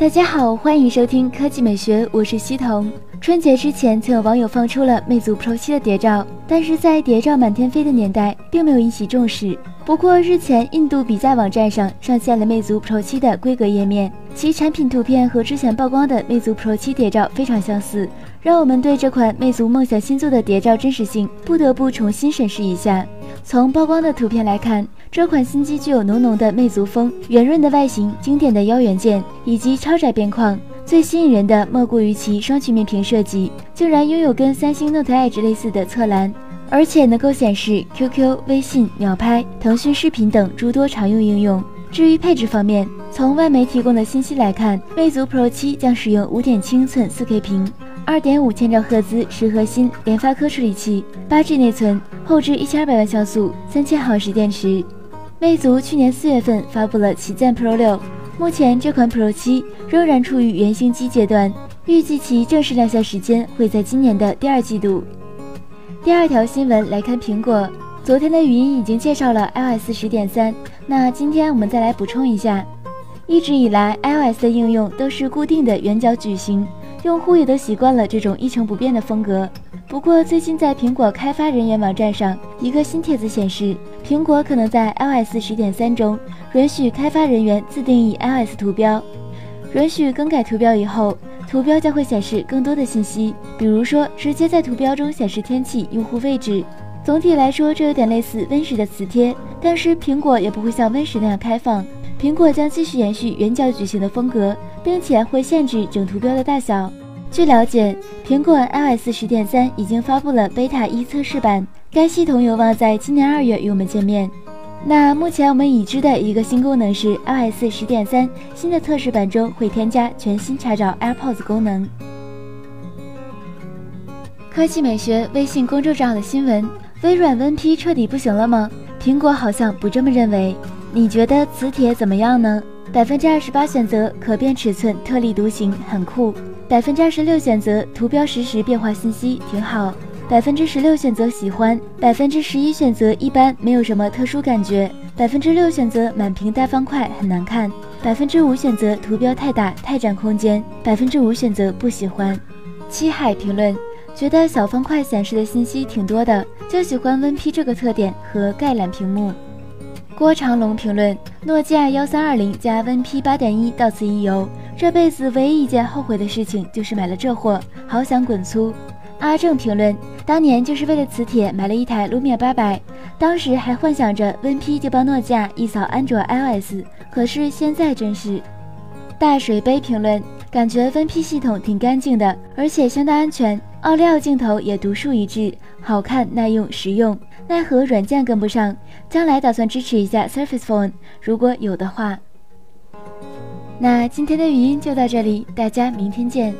大家好，欢迎收听科技美学，我是西彤。春节之前，曾有网友放出了魅族 Pro 7的谍照，但是在谍照满天飞的年代，并没有引起重视。不过日前，印度比价网站上上线了魅族 Pro 7的规格页面，其产品图片和之前曝光的魅族 Pro 7谍照非常相似，让我们对这款魅族梦想新作的谍照真实性不得不重新审视一下。从曝光的图片来看，这款新机具有浓浓的魅族风，圆润的外形、经典的腰圆键以及超窄边框。最吸引人的莫过于其双曲面屏设计，竟然拥有跟三星 Note Edge 类似的侧栏，而且能够显示 QQ、微信、秒拍、腾讯视频等诸多常用应用。至于配置方面，从外媒提供的信息来看，魅族 Pro 7将使用五点七英寸 4K 屏，二点五千兆赫兹十核心联发科处理器，八 G 内存，后置一千二百万像素，三千毫时电池。魅族去年四月份发布了旗舰 Pro 6。目前这款 Pro 7仍然处于原型机阶段，预计其正式亮相时间会在今年的第二季度。第二条新闻来看苹果，昨天的语音已经介绍了 iOS 十点三，那今天我们再来补充一下。一直以来，iOS 的应用都是固定的圆角矩形，用户也都习惯了这种一成不变的风格。不过，最近在苹果开发人员网站上，一个新帖子显示，苹果可能在 iOS 十点三中允许开发人员自定义 iOS 图标，允许更改图标以后，图标将会显示更多的信息，比如说直接在图标中显示天气、用户位置。总体来说，这有点类似 Win 十的磁贴，但是苹果也不会像 Win 十那样开放，苹果将继续延续圆角矩形的风格，并且会限制整图标的大小。据了解，苹果 iOS 十点三已经发布了 Beta 一测试版，该系统有望在今年二月与我们见面。那目前我们已知的一个新功能是 iOS 十点三新的测试版中会添加全新查找 AirPods 功能。科技美学微信公众账号的新闻：微软 WinP 彻底不行了吗？苹果好像不这么认为。你觉得磁铁怎么样呢？百分之二十八选择可变尺寸，特立独行，很酷。百分之二十六选择图标实时变化信息挺好，百分之十六选择喜欢，百分之十一选择一般，没有什么特殊感觉，百分之六选择满屏大方块很难看，百分之五选择图标太大太占空间，百分之五选择不喜欢。七海评论觉得小方块显示的信息挺多的，就喜欢 WinP 这个特点和概览屏幕。郭长龙评论诺基亚幺三二零加 WinP 八点一到此一游。这辈子唯一一件后悔的事情就是买了这货，好想滚粗。阿正评论：当年就是为了磁铁买了一台 Lumia 八百，当时还幻想着 WinP 就帮诺基亚一扫安卓 iOS，可是现在真是。大水杯评论：感觉 WinP 系统挺干净的，而且相当安全，奥利奥镜头也独树一帜，好看、耐用、实用。奈何软件跟不上，将来打算支持一下 Surface Phone，如果有的话。那今天的语音就到这里，大家明天见。